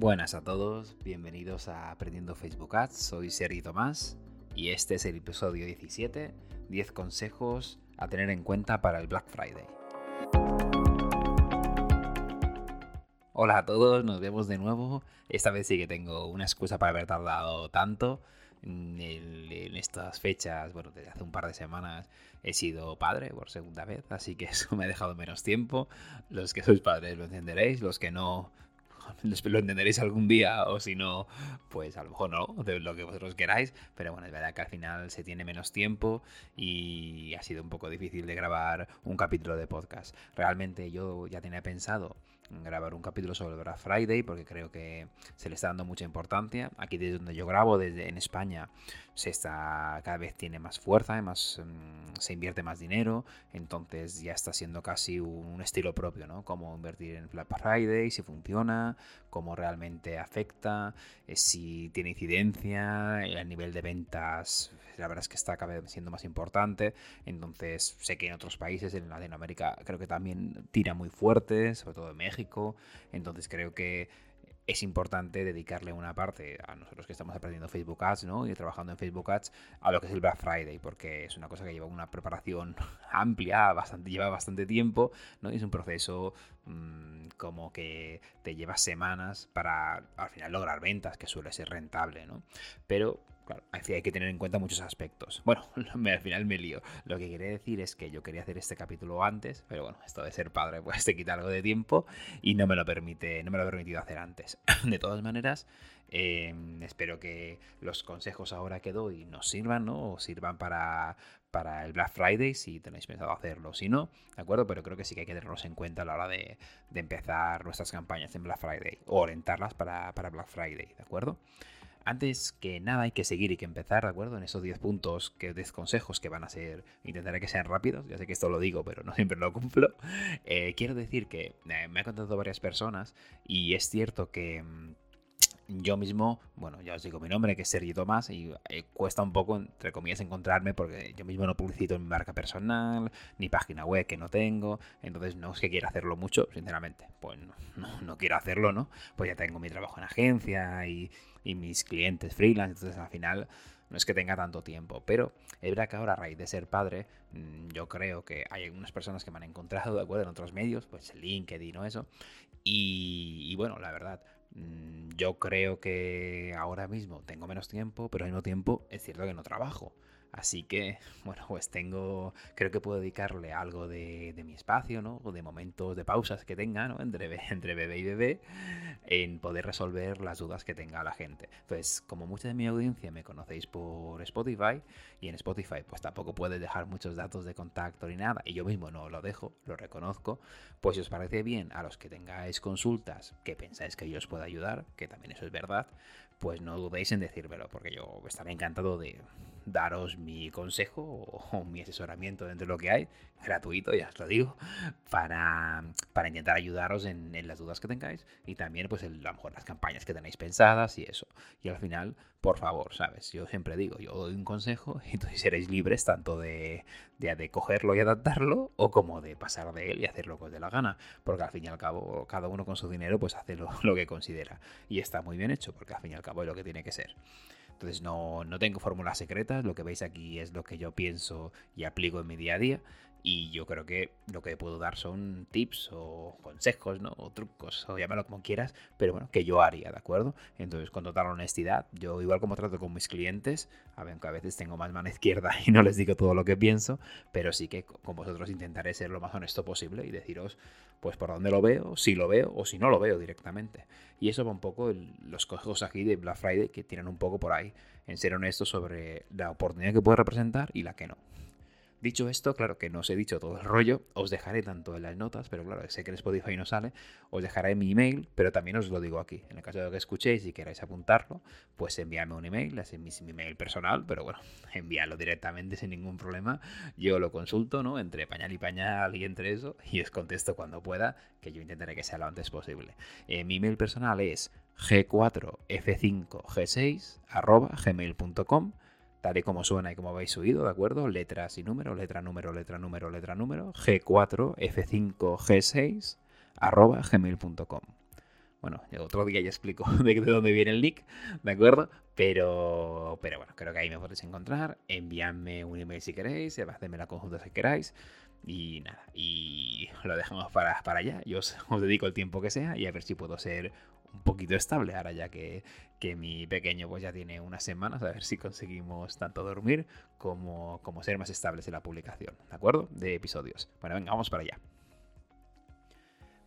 Buenas a todos, bienvenidos a Aprendiendo Facebook Ads, soy Sergi Tomás y este es el episodio 17, 10 consejos a tener en cuenta para el Black Friday. Hola a todos, nos vemos de nuevo. Esta vez sí que tengo una excusa para haber tardado tanto. En, estas fechas, bueno, desde hace un par de semanas he sido padre por segunda vez, así que eso me ha dejado menos tiempo. Los que sois padres lo entenderéis, los que no, lo entenderéis algún día o si no, pues a lo mejor no, de lo que vosotros queráis, pero bueno, es verdad que al final se tiene menos tiempo y ha sido un poco difícil de grabar un capítulo de podcast. Realmente yo ya tenía pensado grabar un capítulo sobre Black Friday porque creo que se le está dando mucha importancia. Aquí desde donde yo grabo, desde en España, se está cada vez tiene más fuerza, más, mm, se invierte más dinero, entonces ya está siendo casi un, estilo propio, ¿no? Cómo invertir en Black Friday, si funciona, cómo realmente afecta, eh, si tiene incidencia, el nivel de ventas, la verdad es que está cada vez siendo más importante, entonces sé que en otros países, en Latinoamérica, creo que también tira muy fuerte, sobre todo en México, entonces creo que es importante dedicarle una parte a nosotros que estamos aprendiendo Facebook Ads ¿no? y trabajando en Facebook Ads a lo que es el Black Friday, porque es una cosa que lleva una preparación amplia, lleva bastante tiempo, ¿no? Y es un proceso mmm, como que te lleva semanas para al final lograr ventas, que suele ser rentable, ¿no? Pero Hay que tener en cuenta muchos aspectos. Bueno, al final me lío. Lo que quería decir es que yo quería hacer este capítulo antes, pero bueno, esto de ser padre pues te quita algo de tiempo y no me lo permite, no me lo ha permitido hacer antes. De todas maneras, em, espero que los consejos ahora que doy nos sirvan, ¿no? O sirvan para, para el Black Friday si tenéis pensado hacerlo. Si no, ¿de acuerdo? Pero creo que sí que hay que tenerlos en cuenta a la hora de, empezar nuestras campañas en Black Friday o orientarlas para, para Black Friday, ¿de acuerdo? Antes que nada hay que seguir y que empezar, ¿de acuerdo? En esos 10 puntos, que 10 consejos que van a ser, intentaré que sean rápidos, ya sé que esto lo digo, pero no siempre lo cumplo. Eh, quiero decir que eh, me han contado varias personas y es cierto que mm, yo mismo, bueno, ya os digo mi nombre, que es Sergio Tomás, y eh, cuesta un poco, entre comillas, encontrarme porque yo mismo no publicito mi marca personal, ni página web que no tengo, entonces no es que quiera hacerlo mucho, sinceramente, pues no, no, quiero hacerlo, ¿no? Pues ya tengo mi trabajo en agencia y, y mis clientes freelance, entonces al final no es que tenga tanto tiempo, pero es verdad que ahora a raíz de ser padre, mm, yo creo que hay algunas personas que me han encontrado, ¿de acuerdo? En otros medios, pues LinkedIn o eso, y, y bueno, la verdad, Mm, yo creo que ahora mismo tengo menos tiempo, pero al mismo tiempo es cierto que no trabajo. Así que, bueno, pues tengo, creo que puedo dedicarle algo de, mi espacio, ¿no? O de momentos de pausas que tenga, ¿no? Entre, entre bebé y bebé, en poder resolver las dudas que tenga la gente. Pues como mucha de mi audiencia me conocéis por Spotify, y en Spotify pues tampoco puedes dejar muchos datos de contacto ni nada, y yo mismo no lo dejo, lo reconozco, pues si os parece bien a los que tengáis consultas que pensáis que yo os pueda ayudar, que también eso es verdad, pues no dudéis en decírmelo, porque yo estaré encantado de daros mi consejo o, mi asesoramiento dentro de lo que hay, gratuito, ya os lo digo, para, para intentar ayudaros en, las dudas que tengáis y también, pues, a lo mejor las campañas que tenéis pensadas y eso. Y al final, por favor, ¿sabes? Yo siempre digo, yo doy un consejo y entonces seréis libres tanto de, de, cogerlo y adaptarlo o como de pasar de él y hacer lo que os dé la gana, porque al fin y al cabo, cada uno con su dinero, pues hace lo, lo que considera. Y está muy bien hecho, porque al fin y al cabo es lo que tiene que ser. Entonces no, no tengo fórmulas secretas, lo que veis aquí es lo que yo pienso y aplico en mi día a día. Y yo creo que lo que puedo dar son tips o consejos, ¿no? O trucos, o llámalo como quieras, pero bueno, que yo haría, ¿de acuerdo? Entonces, con total honestidad, yo igual como trato con mis clientes, a ver, que a veces tengo más mano izquierda y no les digo todo lo que pienso, pero sí que con vosotros intentaré ser lo más honesto posible y deciros, pues por dónde lo veo, si lo veo o si no lo veo directamente. Y eso va un poco los consejos aquí de Black Friday que tiran un poco por ahí, en ser honestos sobre la oportunidad que puede representar y la que no. Dicho esto, claro que no os he dicho todo el rollo, os dejaré tanto en las notas, pero claro, sé que en Spotify no sale, os dejaré mi email, pero también os lo digo aquí. En el caso de que escuchéis y queráis apuntarlo, pues envíame un email, es mi, mi email personal, pero bueno, envíalo directamente sin ningún problema. Yo lo consulto, ¿no? Entre pañal y pañal y entre eso, y os contesto cuando pueda, que yo intentaré que sea lo antes posible. Eh, mi email personal es g4f5g6 gmail.com tal y como suena y como habéis oído, ¿de acuerdo? Letras y números, letra, número, letra, número, letra, número, G4, F5, G6, arroba gmail.com. Bueno, otro día ya explico de, dónde viene el nick, ¿de acuerdo? Pero, pero bueno, creo que ahí me podéis encontrar. Enviadme un email si queréis, hacedme la conjunta si queráis. Y nada, y lo dejamos para, para allá. Yo os, dedico el tiempo que sea y a ver si puedo ser un poquito estable ahora ya que, que, mi pequeño pues ya tiene unas semanas, a ver si conseguimos tanto dormir como, como ser más estables en la publicación, ¿de acuerdo? De episodios. Bueno, venga, vamos para allá.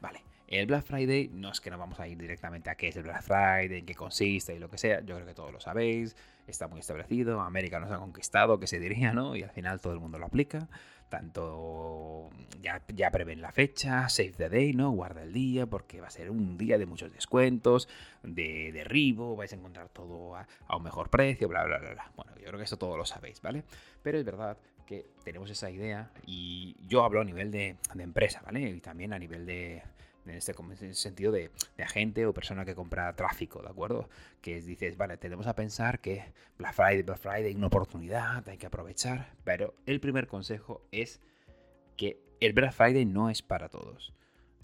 Vale. El Black Friday no es que nos vamos a ir directamente a qué es el Black Friday, en qué consiste y lo que sea. Yo creo que todos lo sabéis. Está muy establecido. América nos ha conquistado, que se diría, ¿no? Y al final todo el mundo lo aplica. Tanto ya, ya prevén la fecha, save the day, ¿no? Guarda el día, porque va a ser un día de muchos descuentos, de derribo, vais a encontrar todo a, a un mejor precio, bla, bla, bla, bla. Bueno, yo creo que eso todo lo sabéis, ¿vale? Pero es verdad que tenemos esa idea y yo hablo a nivel de, de empresa, ¿vale? Y también a nivel de, en este sentido de, agente o persona que compra tráfico, ¿de acuerdo? Que dices, vale, tenemos a pensar que Black Friday, Black Friday, una oportunidad, hay que aprovechar, pero el primer consejo es que el Black Friday no es para todos.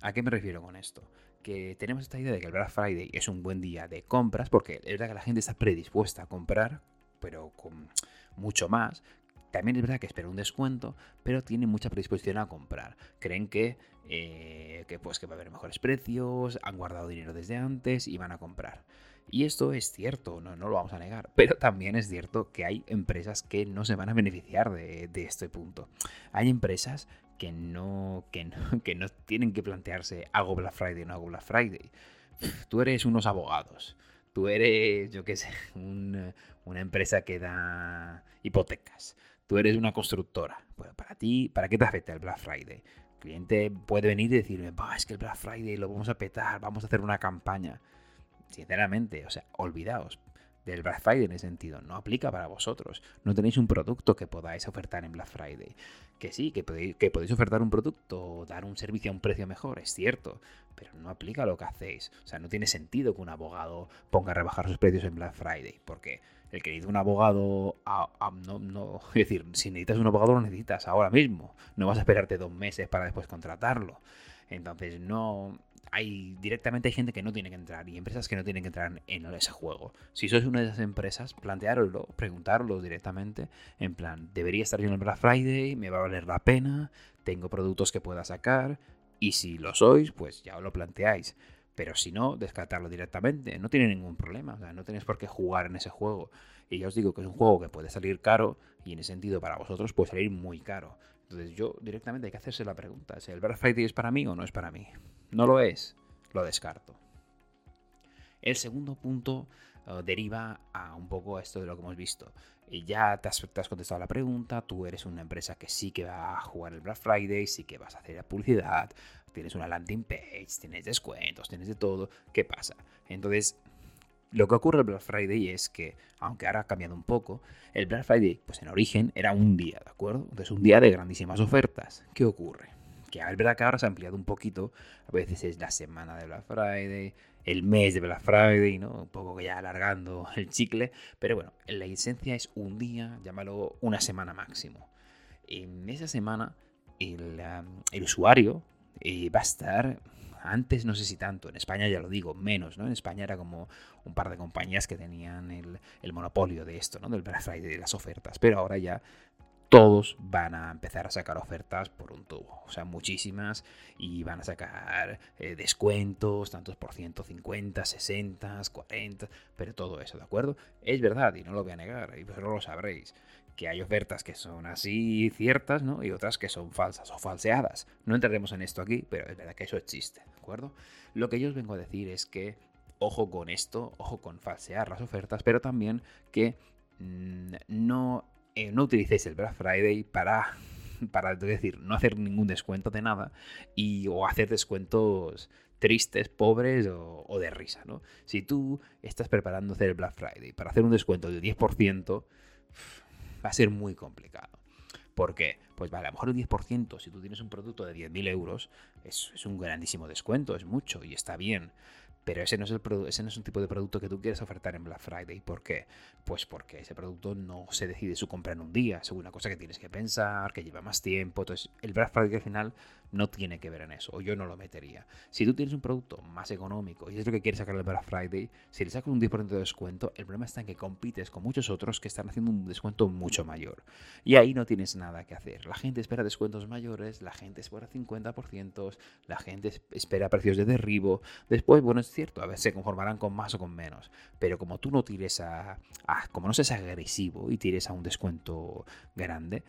¿A qué me refiero con esto? Que tenemos esta idea de que el Black Friday es un buen día de compras, porque es verdad que la gente está predispuesta a comprar, pero con mucho más también es verdad que espera un descuento, pero tiene mucha predisposición a comprar. Creen que, eh, que, pues, que va a haber mejores precios, han guardado dinero desde antes y van a comprar. Y esto es cierto, no, no lo vamos a negar, pero también es cierto que hay empresas que no se van a beneficiar de, de este punto. Hay empresas que no, que, no, que no tienen que plantearse hago Black Friday o no hago Black Friday. Tú eres unos abogados, tú eres, yo qué sé, un, una empresa que da hipotecas tú eres una constructora. Bueno, para ti, ¿para qué te afecta el Black Friday? Cliente puede venir y decirme, es que el Black Friday lo vamos a petar, vamos a hacer una campaña. Sinceramente, o sea, olvidaos del Black Friday en ese sentido. No aplica para vosotros. No tenéis un producto que podáis ofertar en Black Friday. Que sí, que podéis, que podéis ofertar un producto o dar un servicio a un precio mejor, es cierto. Pero no aplica lo que hacéis. O sea, no tiene sentido que un abogado ponga a rebajar sus precios en Black Friday. Porque el que necesita un abogado, no, no, es decir, si necesitas un abogado lo necesitas ahora mismo, no vas a esperarte dos meses para después contratarlo. Entonces no, hay directamente hay gente que no tiene que entrar y empresas que no tienen que entrar en ese juego. Si sois una de esas empresas, planteároslo, preguntarlo directamente, en plan, debería estar yo en el Black Friday, me va a valer la pena, tengo productos que pueda sacar, y si lo sois, pues ya os lo planteáis. Pero si no, descartarlo directamente. No tiene ningún problema. O sea, no tenéis por qué jugar en ese juego. Y ya os digo que es un juego que puede salir caro y en ese sentido para vosotros puede salir muy caro. Entonces yo directamente hay que hacerse la pregunta. ¿Si el Black Friday es para mí o no es para mí? No lo es. Lo descarto. El segundo punto uh, deriva a un poco a esto de lo que hemos visto. Ya te has, te has, contestado la pregunta, tú eres una empresa que sí que va a jugar el Black Friday, sí que vas a hacer la publicidad, tienes una landing page, tienes descuentos, tienes de todo. ¿Qué pasa? Entonces, lo que ocurre el Black Friday es que, aunque ahora ha cambiado un poco, el Black Friday, pues en origen era un día, ¿de acuerdo? Entonces, un día de grandísimas ofertas. ¿Qué ocurre? Que es verdad que ahora se ha ampliado un poquito, a veces es la semana de Black Friday, el mes de Black Friday, ¿no? Un poco que ya alargando el chicle, pero bueno, la esencia es un día, llámalo una semana máximo. En esa semana, el, el usuario y va a estar antes no sé si tanto, en España ya lo digo, menos, ¿no? En España era como un par de compañías que tenían el, el monopolio de esto, ¿no? Del Black Friday, de las ofertas, pero ahora ya todos van a empezar a sacar ofertas por un tubo, o sea, muchísimas, y van a sacar eh, descuentos, tantos por ciento, 50, 60, 40, pero todo eso, ¿de acuerdo? Es verdad, y no lo voy a negar, y vosotros lo sabréis que hay ofertas que son así ciertas, ¿no? Y otras que son falsas o falseadas. No entraremos en esto aquí, pero es verdad que eso existe, ¿de acuerdo? Lo que yo os vengo a decir es que ojo con esto, ojo con falsear las ofertas, pero también que mmm, no, eh, no utilicéis el Black Friday para para decir, no hacer ningún descuento de nada y o hacer descuentos tristes, pobres o, de risa, ¿no? Si tú estás preparando hacer el Black Friday para hacer un descuento del 10%, va a ser muy complicado. ¿Por qué? Pues vale, a lo mejor un 10%, si tú tienes un producto de 10.000 euros, es, un grandísimo descuento, es mucho y está bien. Pero ese no, es el ese no es un tipo de producto que tú quieres ofertar en Black Friday. ¿Por qué? Pues porque ese producto no se decide su compra en un día. Es una cosa que tienes que pensar, que lleva más tiempo. Entonces, el Black Friday al final no tiene que ver en eso. O yo no lo metería. Si tú tienes un producto más económico y es lo que quieres sacar del Black Friday, si le sacas un 10% de descuento, el problema está en que compites con muchos otros que están haciendo un descuento mucho mayor. Y ahí no tienes nada que hacer. La gente espera descuentos mayores, la gente espera 50%, la gente espera precios de derribo. Después, bueno, cierto, a veces se conformarán con más o con menos, pero como tú no tires a, como no seas agresivo y tires a un descuento grande,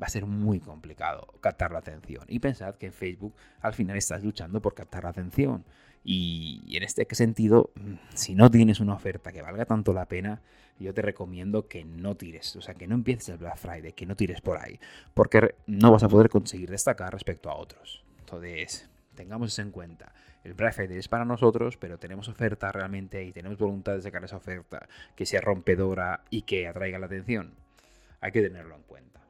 va a ser muy complicado captar la atención. Y pensad que en Facebook al final estás luchando por captar la atención. Y en este sentido, mm, si no tienes una oferta que valga tanto la pena, yo te recomiendo que no tires, o sea, que no empieces el Black Friday, que no tires por ahí, porque no vas a poder conseguir destacar respecto a otros. Entonces, tengamos eso en cuenta. El Black Friday es para nosotros, pero tenemos oferta realmente y tenemos voluntad de sacar esa oferta que sea rompedora y que atraiga la atención. Hay que tenerlo en cuenta.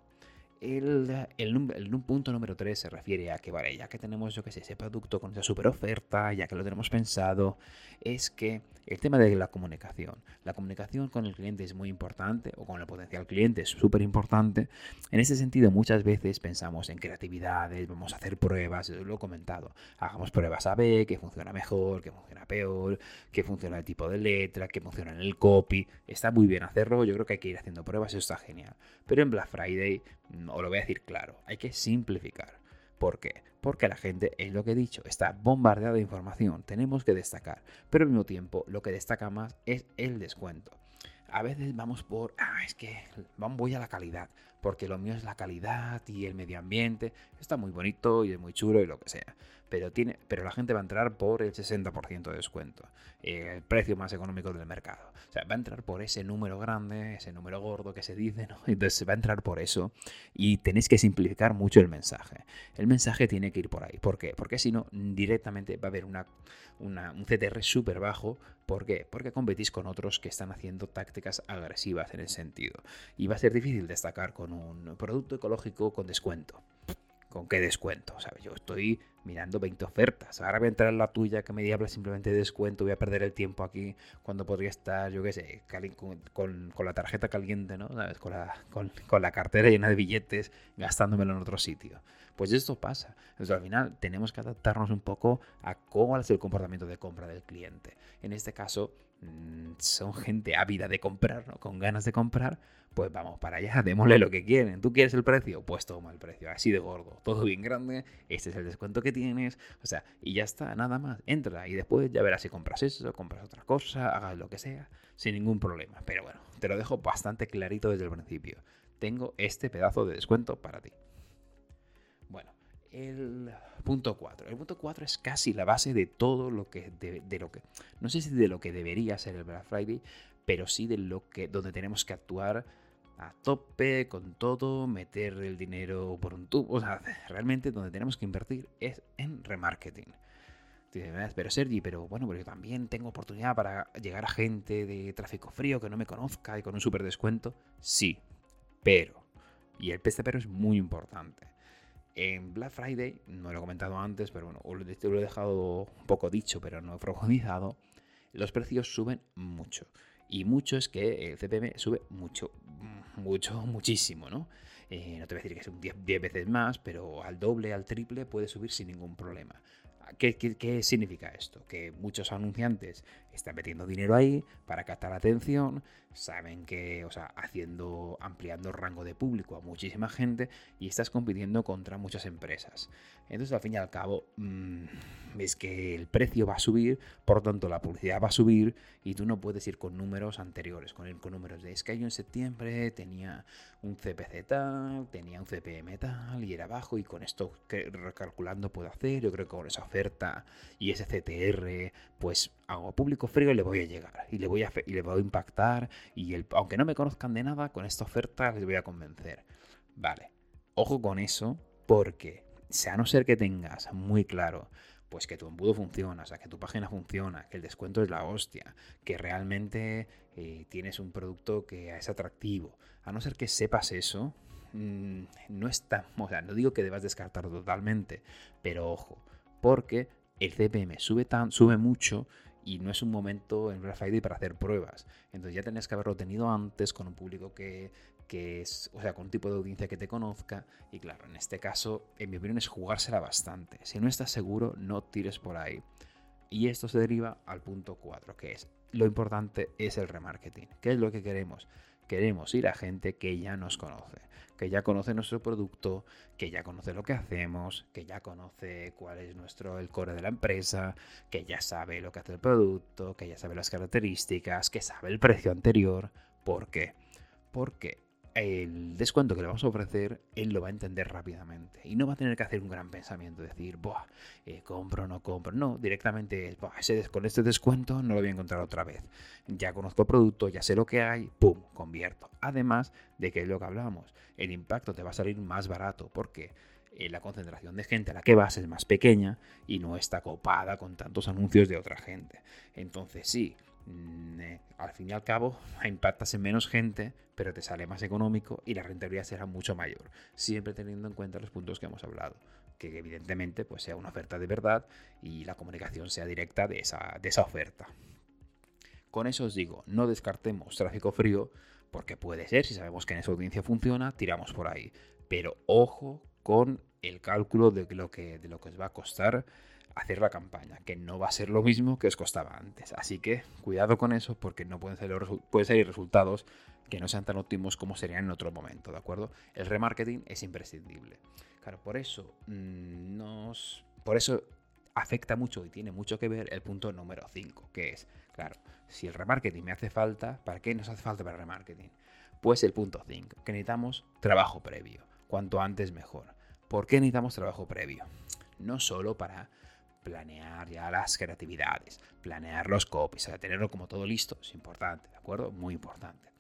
El, el, punto número 3 se refiere a que, vale, ya que tenemos, yo que sé, ese producto con esa super oferta, ya que lo tenemos pensado, es que el tema de la comunicación. La comunicación con el cliente es muy importante, o con el potencial cliente es súper importante. En ese sentido, muchas veces pensamos en creatividades, vamos a hacer pruebas, lo he comentado. Hagamos pruebas a B, que funciona mejor, que funciona peor, que funciona el tipo de letra, que funciona en el copy. Está muy bien hacerlo, yo creo que hay que ir haciendo pruebas, eso está genial. Pero en Black Friday, mm, os lo voy a decir claro, hay que simplificar. ¿Por qué? Porque la gente, es lo que he dicho, está bombardeada de información, tenemos que destacar, pero al mismo tiempo lo que destaca más es el descuento. A veces vamos por, ah, es que voy a la calidad, porque lo mío es la calidad y el medio ambiente, está muy bonito y es muy chulo y lo que sea pero, tiene, pero la gente va a entrar por el 60% de descuento, el precio más económico del mercado. O sea, va a entrar por ese número grande, ese número gordo que se dice, ¿no? Entonces va a entrar por eso y tenéis que simplificar mucho el mensaje. El mensaje tiene que ir por ahí. ¿Por qué? Porque si no, directamente va a haber una, un CTR súper bajo. ¿Por qué? Porque competís con otros que están haciendo tácticas agresivas en ese sentido. Y va a ser difícil destacar con un producto ecológico con descuento. ¿Con qué descuento? ¿Sabes? Yo estoy mirando 20 ofertas. Ahora voy a entrar en la tuya que me habla simplemente de descuento. Voy a perder el tiempo aquí cuando podría estar, yo qué sé, con, la tarjeta caliente, ¿no? Con la, con, la cartera llena de billetes, gastándomelo en otro sitio. Pues esto pasa. Entonces al final tenemos que adaptarnos un poco a cómo es el comportamiento de compra del cliente. En este caso, mm, son gente ávida de comprar, ¿no? Con ganas de comprar pues vamos para allá, démosle lo que quieren. ¿Tú quieres el precio? Pues toma el precio, así de gordo, todo bien grande, este es el descuento que tienes, o sea, y ya está, nada más, entra y después ya verás si compras eso, compras otra cosa, hagas lo que sea, sin ningún problema. Pero bueno, te lo dejo bastante clarito desde el principio. Tengo este pedazo de descuento para ti. El punto 4. El punto 4 es casi la base de todo lo que, de, lo que, no sé si de lo que debería ser el Black Friday, pero sí de lo que, donde tenemos que actuar a tope con todo, meter el dinero por un tubo. O sea, realmente donde tenemos que invertir es en remarketing. Pero Sergi, pero bueno, pero yo también tengo oportunidad para llegar a gente de tráfico frío que no me conozca y con un super descuento. Sí, pero, y el peste pero es muy importante. En Black Friday, no lo he comentado antes, pero bueno, lo he dejado un poco dicho, pero no he profundizado, los precios suben mucho. Y mucho es que el CPM sube mucho, mucho, muchísimo, ¿no? Eh, no te voy a decir que es 10 veces más, pero al doble, al triple puede subir sin ningún problema. ¿Qué, qué, significa esto? Que muchos anunciantes están metiendo dinero ahí para captar atención, saben que, o sea, haciendo, ampliando el rango de público a muchísima gente y estás compitiendo contra muchas empresas. Entonces, al fin y al cabo, mm, ves que el precio va a subir, por tanto, la publicidad va a subir y tú no puedes ir con números anteriores, con, con números de es que yo en septiembre tenía un CPC tal, tenía un CPM tal y era bajo y con esto recalculando puedo hacer, yo creo que con esa oferta y ese CTR, pues hago público frío y le voy a llegar y le voy a, y le voy a impactar y el, aunque no me conozcan de nada, con esta oferta les voy a convencer. Vale, ojo con eso porque, a no ser que tengas muy claro pues que tu embudo funciona, o sea, que tu página funciona, que el descuento es la hostia, que realmente eh, tienes un producto que es atractivo. A no ser que sepas eso, mm, no está, o sea, no digo que debas descartarlo totalmente, pero ojo, porque el CPM sube, tan, sube mucho y no es un momento en Black Friday para hacer pruebas. Entonces ya tenés que haberlo tenido antes con un público que, que es, o sea, con un tipo de audiencia que te conozca. Y claro, en este caso, en mi opinión, es jugársela bastante. Si no estás seguro, no tires por ahí. Y esto se deriva al punto 4, que es lo importante es el remarketing. ¿Qué es lo que queremos? Queremos ir a gente que ya nos conoce, que ya conoce nuestro producto, que ya conoce lo que hacemos, que ya conoce cuál es nuestro el core de la empresa, que ya sabe lo que hace el producto, que ya sabe las características, que sabe el precio anterior. ¿Por qué? Porque el descuento que le vamos a ofrecer, él lo va a entender rápidamente. Y no va a tener que hacer un gran pensamiento, decir, Buah, eh, compro o no compro. No, directamente, ese, con este descuento no lo voy a encontrar otra vez. Ya conozco el producto, ya sé lo que hay, ¡pum! Convierto. Además de que es lo que hablamos, el impacto te va a salir más barato. porque eh, la concentración de gente a la que vas es más pequeña y no está copada con tantos anuncios de otra gente. Entonces sí, al fin y al cabo impactas en menos gente, pero te sale más económico y la rentabilidad será mucho mayor, siempre teniendo en cuenta los puntos que hemos hablado, que evidentemente pues sea una oferta de verdad y la comunicación sea directa de esa, de esa oferta. Con eso os digo, no descartemos tráfico frío, porque puede ser, si sabemos que en esa audiencia funciona, tiramos por ahí. Pero ojo con el cálculo de lo que, de lo que os va a costar hacer la campaña, que no va a ser lo mismo que os costaba antes. Así que cuidado con eso porque no pueden salir, pueden salir resultados que no sean tan óptimos como serían en otro momento, ¿de acuerdo? El remarketing es imprescindible. Claro, por eso mm, nos... Por eso afecta mucho y tiene mucho que ver el punto número 5, que es, claro, si el remarketing me hace falta, ¿para qué nos hace falta para el remarketing? Pues el punto 5, que necesitamos trabajo previo, cuanto antes mejor. ¿Por qué necesitamos trabajo previo? No solo para planear ya las creatividades, planear los copies, o sea, tenerlo como todo listo es importante, ¿de acuerdo? Muy importante.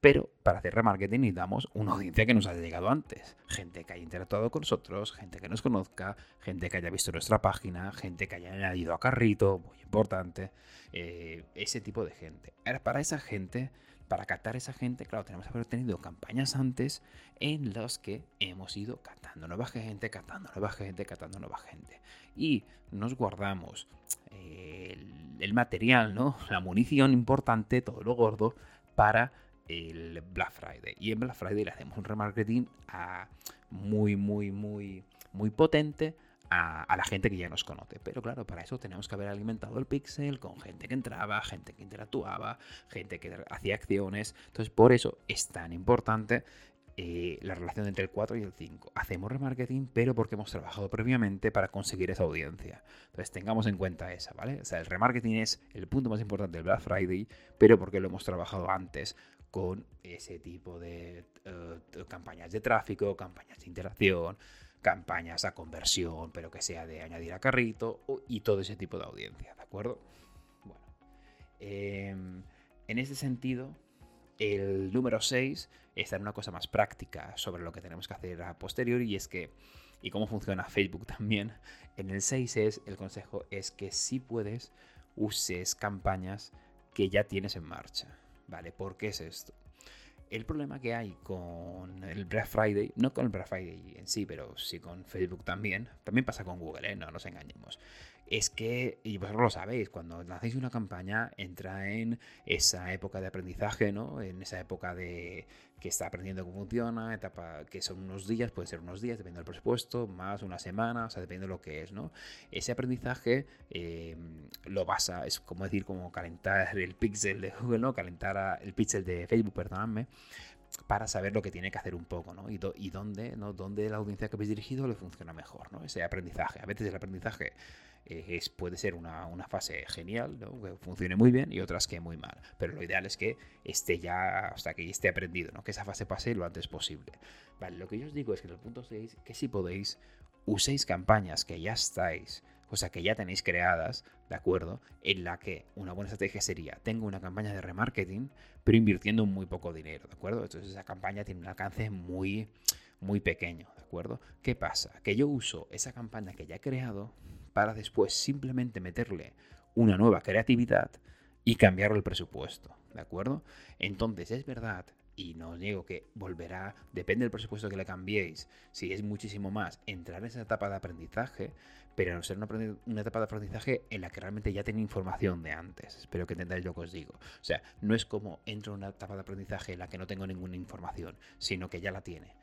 Pero para hacer remarketing necesitamos una audiencia que nos haya llegado antes. Gente que haya interactuado con nosotros, gente que nos conozca, gente que haya visto nuestra página, gente que haya añadido a carrito, muy importante. Eh, ese tipo de gente. Para esa gente para captar esa gente, claro, tenemos que haber tenido campañas antes en las que hemos ido captando nueva gente, captando nueva gente, captando nueva gente. Y nos guardamos eh, el, material, ¿no? La munición importante, todo lo gordo, para el Black Friday. Y en Black Friday le hacemos un remarketing a muy, muy, muy, muy potente a, la gente que ya nos conoce. Pero claro, para eso tenemos que haber alimentado el pixel con gente que entraba, gente que interactuaba, gente que hacía acciones. Entonces, por eso es tan importante eh, la relación entre el 4 y el 5. Hacemos remarketing, pero porque hemos trabajado previamente para conseguir esa audiencia. Entonces tengamos en cuenta esa, ¿vale? O sea, el remarketing es el punto más importante del Black Friday, pero porque lo hemos trabajado antes con ese tipo de eh, campañas de tráfico, campañas de interacción, campañas a conversión, pero que sea de añadir a carrito y todo ese tipo de audiencia, ¿de acuerdo? Bueno, em, en ese sentido, el número 6 está en una cosa más práctica sobre lo que tenemos que hacer a posteriori y es que, y cómo funciona Facebook también, en el 6 es, el consejo es que si puedes, uses campañas que ya tienes en marcha, ¿vale? ¿Por qué es esto? El problema que hay con el Black Friday, no con el Black Friday en sí, pero sí con Facebook también, también pasa con Google, ¿eh? no nos engañemos, es que, y vosotros lo sabéis, cuando hacéis una campaña entra en esa época de aprendizaje, ¿no? En esa época de que está aprendiendo cómo funciona, etapa que son unos días, puede ser unos días, dependiendo del presupuesto, más una semana, o sea, depende de lo que es, ¿no? Ese aprendizaje eh, lo basa, es como decir, como calentar el pixel de Google, ¿no? Calentar el pixel de Facebook, perdóname, para saber lo que tiene que hacer un poco, ¿no? Y, y dónde, ¿no? Dónde la audiencia que habéis dirigido le funciona mejor, ¿no? Ese aprendizaje. A veces el aprendizaje es, puede ser una, fase genial, que funcione muy bien y otras que muy mal. Pero lo ideal es que esté ya, hasta que esté aprendido, ¿no? que esa fase pase lo antes posible. Vale, lo que yo os digo es que en el punto 6, que si podéis, uséis campañas que ya estáis, o sea, que ya tenéis creadas, ¿de acuerdo? En la que una buena estrategia sería, tengo una campaña de remarketing, pero invirtiendo muy poco dinero, ¿de acuerdo? Entonces esa campaña tiene un alcance muy, muy pequeño, ¿de acuerdo? ¿Qué pasa? Que yo uso esa campaña que ya he creado para después simplemente meterle una nueva creatividad y cambiar el presupuesto, ¿de acuerdo? Entonces es verdad, y no os digo que volverá, depende del presupuesto que le cambiéis, si es muchísimo más, entrar en esa etapa de aprendizaje, pero no ser una, etapa de aprendizaje en la que realmente ya tiene información de antes. Espero que entendáis lo que os digo. O sea, no es como entro en una etapa de aprendizaje en la que no tengo ninguna información, sino que ya la tiene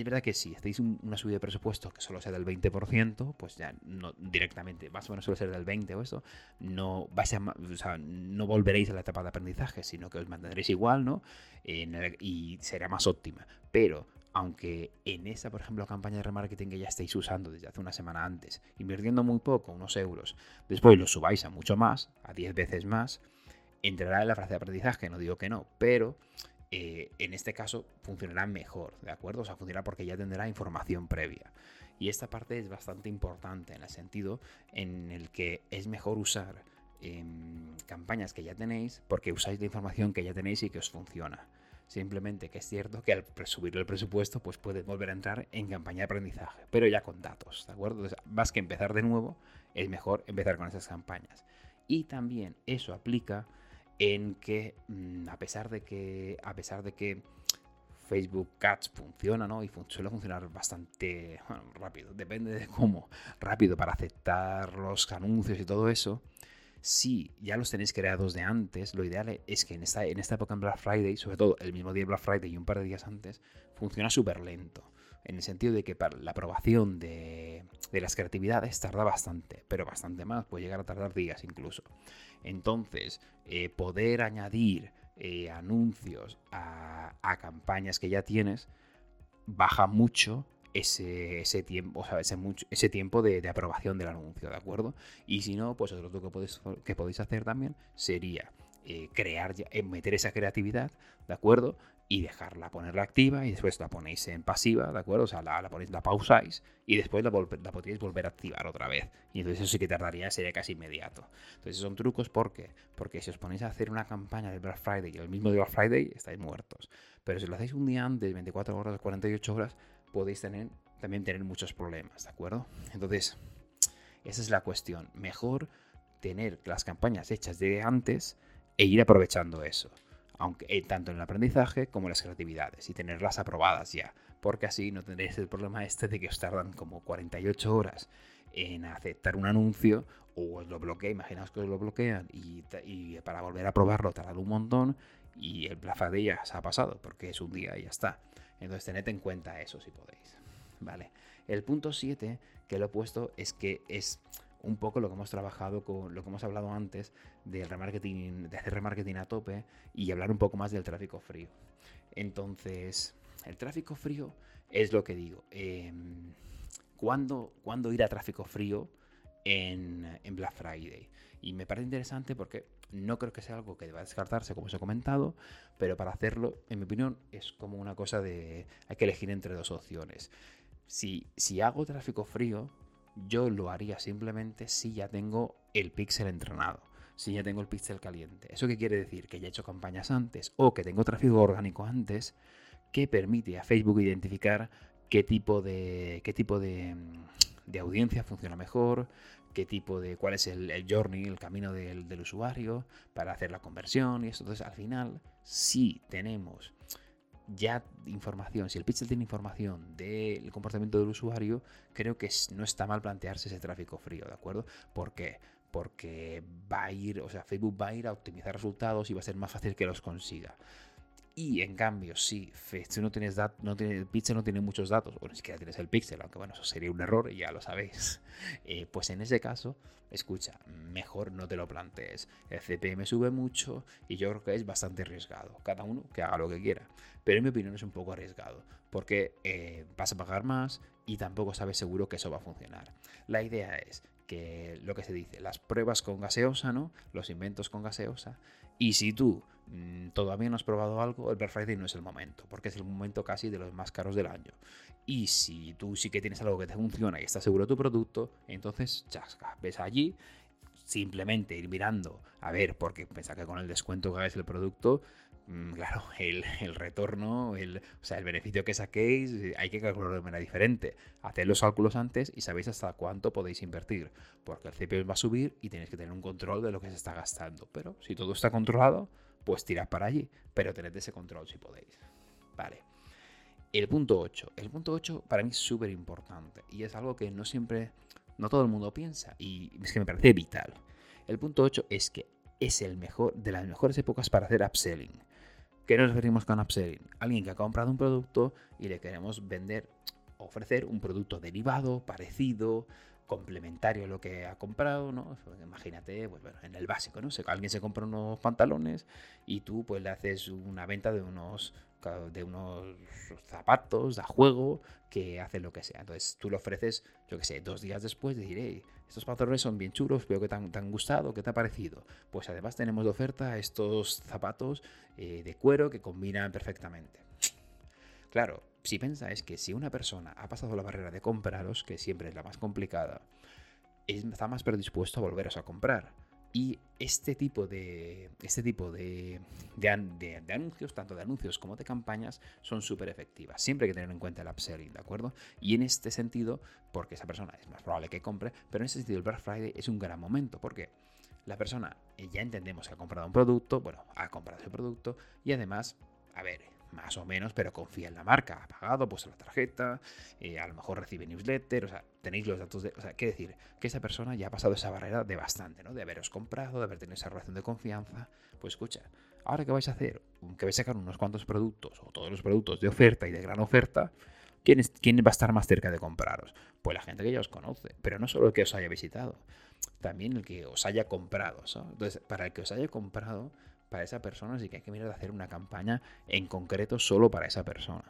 es verdad que si estáis una subida de presupuesto que solo sea del 20%, pues ya no directamente, más o menos suele ser del 20 o eso, no vais a, no volveréis a la etapa de aprendizaje, sino que os mantendréis igual, ¿no? y será más óptima. Pero aunque en esa, por ejemplo, campaña de remarketing que ya estáis usando desde hace una semana antes, invirtiendo muy poco, unos euros, después lo subáis a mucho más, a 10 veces más, entrará en la fase de aprendizaje, no digo que no, pero eh, en este caso funcionará mejor, ¿de acuerdo? O sea, funcionará porque ya tendrá información previa. Y esta parte es bastante importante en el sentido en el que es mejor usar em, campañas que ya tenéis porque usáis la información que ya tenéis y que os funciona. Simplemente que es cierto que al subir el presupuesto, pues puedes volver a entrar en campaña de aprendizaje, pero ya con datos, ¿de acuerdo? Entonces, más que empezar de nuevo, es mejor empezar con esas campañas. Y también eso aplica en que mm, a pesar de que a pesar de que Facebook Ads funciona, ¿no? Y suele funcionar bastante rápido, depende de cómo, rápido para aceptar los anuncios y todo eso. Si ya los tenéis creados de antes, lo ideal es que en esta, en esta época en Black Friday, sobre todo el mismo día de Black Friday y un par de días antes, funciona súper lento. En el sentido de que para la aprobación de, de las creatividades tarda bastante, pero bastante más, puede llegar a tardar días incluso. Entonces, eh, poder añadir eh, anuncios a, campañas que ya tienes baja mucho ese, tiempo, o sea, ese, ese tiempo de, aprobación del anuncio, ¿de acuerdo? Y si no, pues otro que podéis, que podéis hacer también sería eh, crear, meter esa creatividad, ¿de acuerdo? Y dejarla, ponerla activa y después la ponéis en pasiva, ¿de acuerdo? O sea, la, ponéis, la pausáis y después la, la, podríais volver a activar otra vez. Y entonces eso sí que tardaría, sería casi inmediato. Entonces son trucos, ¿por qué? Porque si os ponéis a hacer una campaña de Black Friday y el mismo de Black Friday, estáis muertos. Pero si lo hacéis un día antes, 24 horas, 48 horas, podéis tener, también tener muchos problemas, ¿de acuerdo? Entonces, esa es la cuestión. Mejor tener las campañas hechas de antes e ir aprovechando eso aunque eh, tanto en el aprendizaje como en las creatividades y tenerlas aprobadas ya, porque así no tendréis el problema este de que os tardan como 48 horas en aceptar un anuncio o os lo bloquea, imaginaos que os lo bloquean y, para volver a probarlo tardan un montón y el plazo de ya se ha pasado porque es un día y ya está. Entonces tened en cuenta eso si podéis. Vale. El punto 7 que lo he puesto es que es un poco lo que hemos trabajado con lo que hemos hablado antes del remarketing, de hacer remarketing a tope y hablar un poco más del tráfico frío. Entonces, el tráfico frío es lo que digo. Eh, ¿cuándo, ir a tráfico frío en, Black Friday? Y me parece interesante porque no creo que sea algo que deba descartarse, como os he comentado, pero para hacerlo, en mi opinión, es como una cosa de. hay que elegir entre dos opciones. Si, si hago tráfico frío, yo lo haría simplemente si ya tengo el pixel entrenado, si ya tengo el pixel caliente. ¿Eso qué quiere decir? Que ya he hecho campañas antes o que tengo tráfico orgánico antes que permite a Facebook identificar qué tipo de, qué tipo de, mm, audiencia funciona mejor, qué tipo de, cuál es el, journey, el camino del, del, usuario para hacer la conversión y eso. Entonces, al final, si tenemos ya información, si el pixel tiene información del comportamiento del usuario, creo que no está mal plantearse ese tráfico frío, ¿de acuerdo? ¿Por qué? Porque va a ir, o sea, Facebook va a ir a optimizar resultados y va a ser más fácil que los consiga. Y en cambio, si no tienes no tiene, el pixel no tiene muchos datos, o ni siquiera tienes el pixel, aunque bueno, eso sería un error ya lo sabéis, eh, pues en ese caso, escucha, mejor no te lo plantees. El CPM sube mucho y yo creo que es bastante arriesgado. Cada uno que haga lo que quiera. Pero en mi opinión es un poco arriesgado, porque eh, vas a pagar más y tampoco sabes seguro que eso va a funcionar. La idea es que lo que se dice, las pruebas con gaseosa, ¿no? Los inventos con gaseosa. Y si tú todavía no has probado algo, el Black Friday no es el momento, porque es el momento casi de los más caros del año. Y si tú sí que tienes algo que te funciona y estás seguro de tu producto, entonces chasca, ves allí, simplemente ir mirando, a ver, porque pensá que con el descuento que hagáis el producto, Mm, claro, el, retorno, el, o sea, el beneficio que saquéis, eh, hay que calcularlo de manera diferente. Haced los cálculos antes y sabéis hasta cuánto podéis invertir, porque el CPO va a subir y tenéis que tener un control de lo que se está gastando. Pero si todo está controlado, pues tirad para allí, pero tened ese control si podéis. Vale. El punto 8. El punto 8 para mí es súper importante y es algo que no siempre no todo el mundo piensa y es que me parece vital. El punto 8 es que es el mejor de las mejores épocas para hacer upselling. ¿Qué nos referimos con upselling? Alguien que ha comprado un producto y le queremos vender, ofrecer un producto derivado, parecido, complementario a lo que ha comprado, ¿no? Imagínate, pues bueno, en el básico, ¿no? Alguien se compra unos pantalones y tú pues le haces una venta de unos de unos zapatos a juego que hacen lo que sea. Entonces tú lo ofreces, yo que sé, dos días después de decir, estos pantalones son bien chulos, veo que te han, gustado, ¿qué te ha parecido? Pues además tenemos de oferta estos zapatos eh, de cuero que combinan perfectamente. Claro, si pensáis que si una persona ha pasado la barrera de compraros, que siempre es la más complicada, está más predispuesto a volveros a comprar. Y este tipo de, este tipo de, de, anuncios, tanto de anuncios como de campañas, son súper efectivas. Siempre hay que tener en cuenta el upselling, ¿de acuerdo? Y en este sentido, porque esa persona es más probable que compre, pero en ese sentido el Black Friday es un gran momento. porque La persona eh, ya entendemos que ha comprado un producto, bueno, ha comprado ese producto y además, a ver, más o menos, pero confía en la marca. Ha pagado, puesto la tarjeta, eh, a lo mejor recibe newsletter, o sea, tenéis los datos de. O sea, quiere decir que esa persona ya ha pasado esa barrera de bastante, ¿no? De haberos comprado, de haber tenido esa relación de confianza. Pues escucha, ahora que vais a hacer, que vais a sacar unos cuantos productos o todos los productos de oferta y de gran oferta, ¿quién, ¿quién va a estar más cerca de compraros? Pues la gente que ya os conoce, pero no solo el que os haya visitado, también el que os haya comprado. Entonces, para el que os haya comprado, para esa persona, sí que hay que mirar de hacer una campaña en concreto solo para esa persona.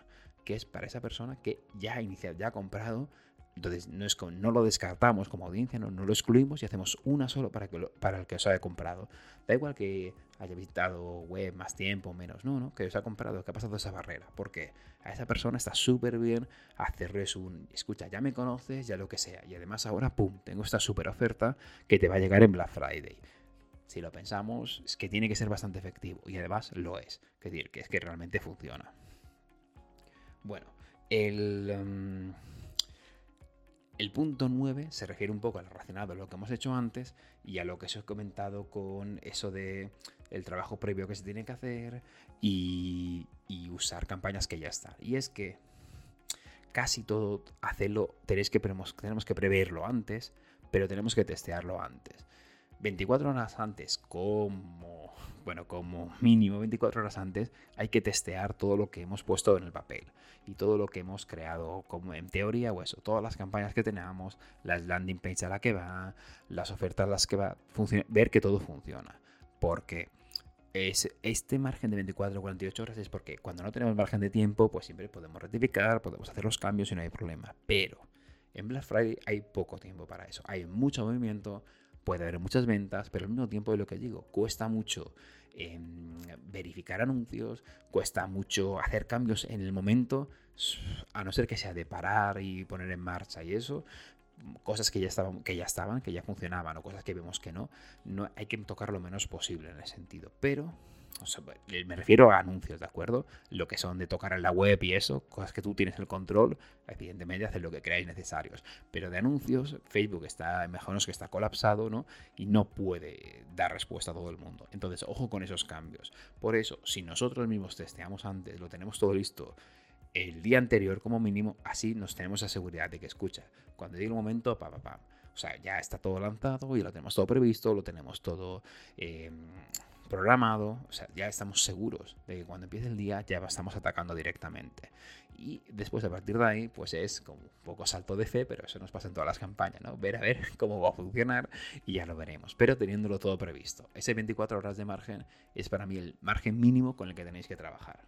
Que es para esa persona que ya ha iniciado, ya ha comprado. Entonces no, es no lo descartamos como audiencia, no, no, lo excluimos y hacemos una solo para, que para el que os haya comprado. Da igual que haya visitado web más tiempo menos, no, no, que os ha comprado, que ha pasado esa barrera. Porque a esa persona está súper bien hacerles un, escucha, ya me conoces, ya lo que sea. Y además ahora, pum, tengo esta súper oferta que te va a llegar en Black Friday si lo pensamos, es que tiene que ser bastante efectivo. Y además lo es. Es decir, que es que realmente funciona. Bueno, el, em, el punto 9 se refiere un poco al relacionado a lo que hemos hecho antes y a lo que os he comentado con eso de el trabajo previo que se tiene que hacer y, y usar campañas que ya están. Y es que casi todo hacerlo, tenéis que, tenemos que preverlo antes, pero tenemos que testearlo antes. 24 horas antes, como, bueno, como mínimo 24 horas antes, hay que testear todo lo que hemos puesto en el papel y todo lo que hemos creado como en teoría o eso, todas las campañas que tenemos, las landing pages a la que va, las ofertas a las que va, ver que todo funciona. Porque es, este margen de 24 o 48 horas es porque cuando no tenemos margen de tiempo, pues siempre podemos rectificar, podemos hacer los cambios y no hay problema. Pero en Black Friday hay poco tiempo para eso. Hay mucho movimiento, puede haber muchas ventas, pero al mismo tiempo de lo que digo, cuesta mucho em, verificar anuncios, cuesta mucho hacer cambios en el momento, a no ser que sea de parar y poner en marcha y eso, cosas que ya estaban, que ya estaban, que ya funcionaban, o cosas que vemos que no, no hay que tocar lo menos posible en ese sentido. Pero me refiero a anuncios, ¿de acuerdo? Lo que son de tocar en la web y eso, cosas que tú tienes el control, evidentemente hacer lo que creáis necesarios. Pero de anuncios, Facebook está, mejor que está colapsado, ¿no? Y no puede dar respuesta a todo el mundo. Entonces, ojo con esos cambios. Por eso, si nosotros mismos testeamos antes, lo tenemos todo listo el día anterior como mínimo, así nos tenemos la seguridad de que escucha. Cuando llegue el momento, pa, pa, pa. O sea, ya está todo lanzado y lo tenemos todo previsto, lo tenemos todo... Eh, programado, o sea, ya estamos seguros de que cuando empiece el día ya estamos atacando directamente. Y después a partir de ahí, pues es como un poco salto de fe, pero eso nos pasa en todas las campañas, ¿no? Ver a ver cómo va a funcionar y ya lo veremos, pero teniéndolo todo previsto. Ese 24 horas de margen es para mí el margen mínimo con el que tenéis que trabajar.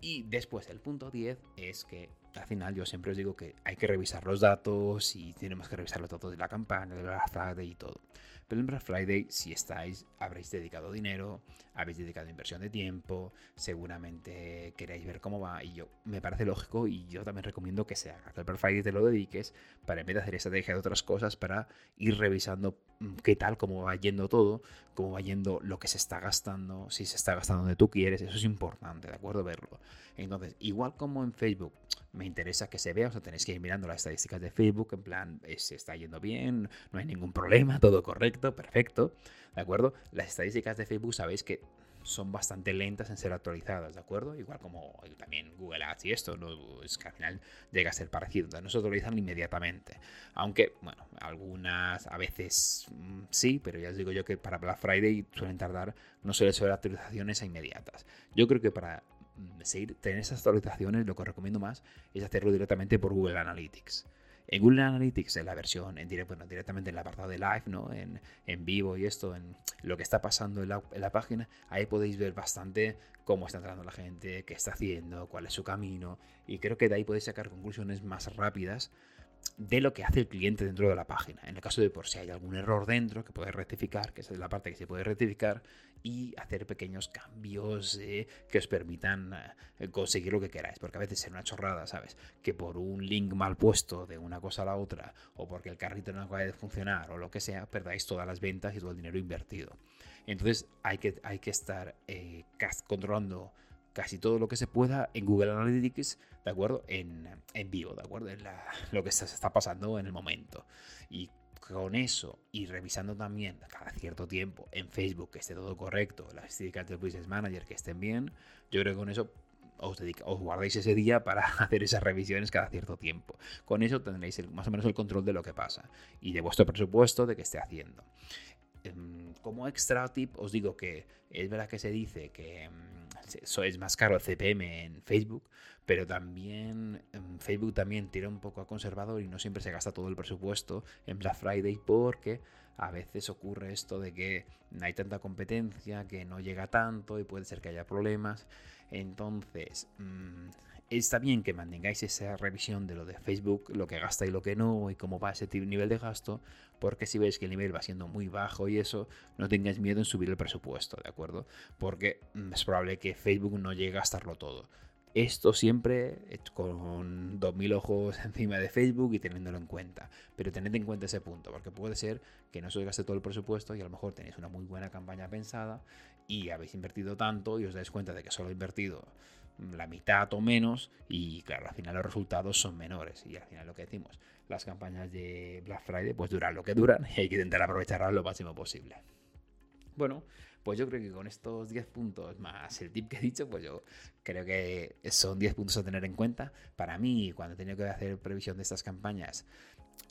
Y después el punto 10 es que al final yo siempre os digo que hay que revisar los datos y tenemos que revisar los datos de la campaña, de la Friday y todo. Pero en Black Friday, si estáis, habréis dedicado dinero, habéis dedicado inversión de tiempo, seguramente queréis ver cómo va. Y yo me parece lógico y yo también recomiendo que se haga. Que el Black Friday te lo dediques para en vez de hacer estrategia de otras cosas, para ir revisando mm, qué tal, cómo va yendo todo, cómo va yendo lo que se está gastando, si se está gastando donde tú quieres. Eso es importante, ¿de acuerdo? Verlo. Entonces, igual como en Facebook, me interesa que se vea, o sea, tenéis que ir mirando las estadísticas de Facebook, en plan, eh, se está yendo bien, no hay ningún problema, todo correcto, perfecto, ¿de acuerdo? Las estadísticas de Facebook sabéis que son bastante lentas en ser actualizadas, ¿de acuerdo? Igual como también Google Ads y esto, es que al final llega a ser parecido, no se actualizan inmediatamente. Aunque, bueno, algunas a veces mm, sí, pero ya os digo yo que para Black Friday suelen tardar, no suele ser actualizaciones inmediatas. Yo creo que para seguir, tener esas actualizaciones, lo que os recomiendo más es hacerlo directamente por Google Analytics. En Google Analytics, en la versión, bueno, directamente en el apartado de live, ¿no? En, en, vivo y esto, en lo que está pasando en la, en la, página, ahí podéis ver bastante cómo está entrando la gente, qué está haciendo, cuál es su camino. Y creo que de ahí podéis sacar conclusiones más rápidas de lo que hace el cliente dentro de la página. En el caso de por si hay algún error dentro que puedes rectificar, que esa es la parte que se puede rectificar, y hacer pequeños cambios eh, que os permitan eh, conseguir lo que queráis. Porque a veces es una chorrada, ¿sabes? Que por un link mal puesto de una cosa a la otra, o porque el carrito no acaba de funcionar, o lo que sea, perdáis todas las ventas y todo el dinero invertido. Entonces hay que, hay que estar eh, controlando casi todo lo que se pueda en Google Analytics, ¿de acuerdo? En, en vivo, ¿de acuerdo? En lo que se está pasando en el momento. Y con eso y revisando también cada cierto tiempo en Facebook que esté todo correcto, las estadísticas del Business Manager que estén bien, yo creo que con eso os, os guardéis ese día para hacer esas revisiones cada cierto tiempo. Con eso tendréis más o menos el control de lo que pasa y de vuestro presupuesto de que esté haciendo. Em, como extra tip os digo que es verdad que se dice que em, eso es más caro el CPM en Facebook, pero también em, Facebook también tira un poco a conservador y no siempre se gasta todo el presupuesto en Black Friday porque a veces ocurre esto de que hay tanta competencia que no llega tanto y puede ser que haya problemas. Entonces, mm, está bien que mantengáis esa revisión de lo de Facebook, lo que gasta y lo que no, y cómo va ese nivel de gasto, porque si veis que el nivel va siendo muy bajo y eso, no tengáis miedo en subir el presupuesto, ¿de acuerdo? Porque mm, es probable que Facebook no llegue a gastarlo todo. Esto siempre con 2.000 ojos encima de Facebook y teniéndolo en cuenta. Pero tened en cuenta ese punto, porque puede ser que no se os gaste todo el presupuesto y a lo mejor tenéis una muy buena campaña pensada y habéis invertido tanto y os dais cuenta de que solo he invertido la mitad o menos y claro, al final los resultados son menores y al final lo que decimos, las campañas de Black Friday pues duran lo que duran y hay que intentar aprovecharlas lo máximo posible. Bueno, pues yo creo que con estos 10 puntos más el tip que he dicho, pues yo creo que son 10 puntos a tener en cuenta. Para mí, cuando he tenido que hacer previsión de estas campañas,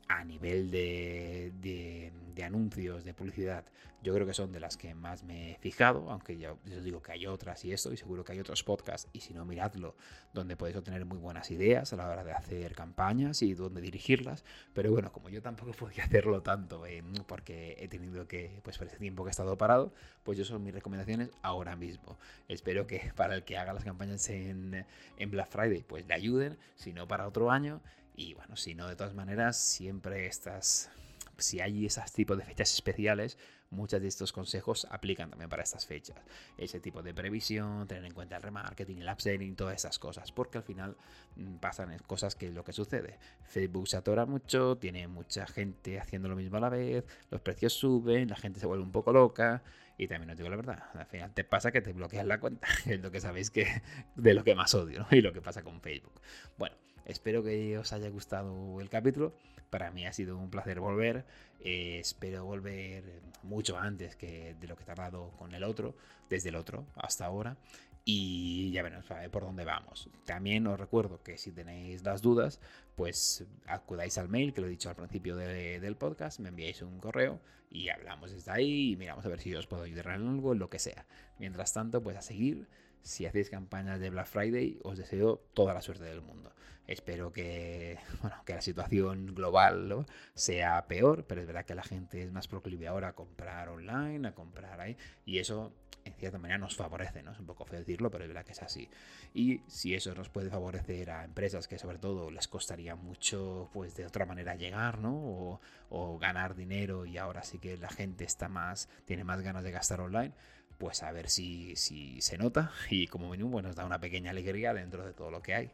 a nivel de, de, anuncios, de publicidad, yo creo que son de las que más me he fijado, aunque yo, os digo que hay otras y esto, y seguro que hay otros podcasts, y si no, miradlo, donde podéis obtener muy buenas ideas a la hora de hacer campañas y dónde dirigirlas, pero bueno, como yo tampoco podía hacerlo tanto, eh, porque he tenido que, pues por ese tiempo que he estado parado, pues yo son mis recomendaciones ahora mismo. Espero que para el que haga las campañas en, en Black Friday, pues le ayuden, si no para otro año, y bueno, si no, de todas maneras, siempre estas, si hay esos tipos de fechas especiales, muchos de estos consejos aplican también para estas fechas. Ese tipo de previsión, tener en cuenta el remarketing, el upselling, todas esas cosas, porque al final mm, pasan cosas que es lo que sucede. Facebook se atora mucho, tiene mucha gente haciendo lo mismo a la vez, los precios suben, la gente se vuelve un poco loca. Y también os digo la verdad, al final te pasa que te bloqueas la cuenta, es lo que sabéis que de lo que más odio. Y lo que pasa con Facebook. Bueno, Espero que os haya gustado el capítulo. Para mí ha sido un placer volver. Eh, espero volver mucho antes que de lo que he tardado con el otro, desde el otro hasta ahora. Y ya veremos por dónde vamos. También os recuerdo que si tenéis las dudas, pues acudáis al mail que lo he dicho al principio del podcast, me enviáis un correo y hablamos desde ahí y miramos a ver si os puedo ayudar en algo, en lo que sea. Mientras tanto, pues a seguir si hacéis campañas de Black Friday, os deseo toda la suerte del mundo. Espero que, bueno, que la situación global sea peor, pero es verdad que la gente es más proclive ahora a comprar online, a comprar ahí, y eso en cierta manera nos favorece, ¿no? Es un poco feo decirlo, pero es verdad que es así. Y si eso nos puede favorecer a empresas que sobre todo les costaría mucho, pues de otra manera llegar, ¿no? O, o ganar dinero y ahora sí que la gente está más, tiene más ganas de gastar online, pues a ver si, si se nota y como mínimo pues nos da una pequeña alegría dentro de todo lo que hay.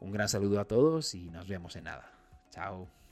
Un gran saludo a todos y nos vemos en nada. Chao.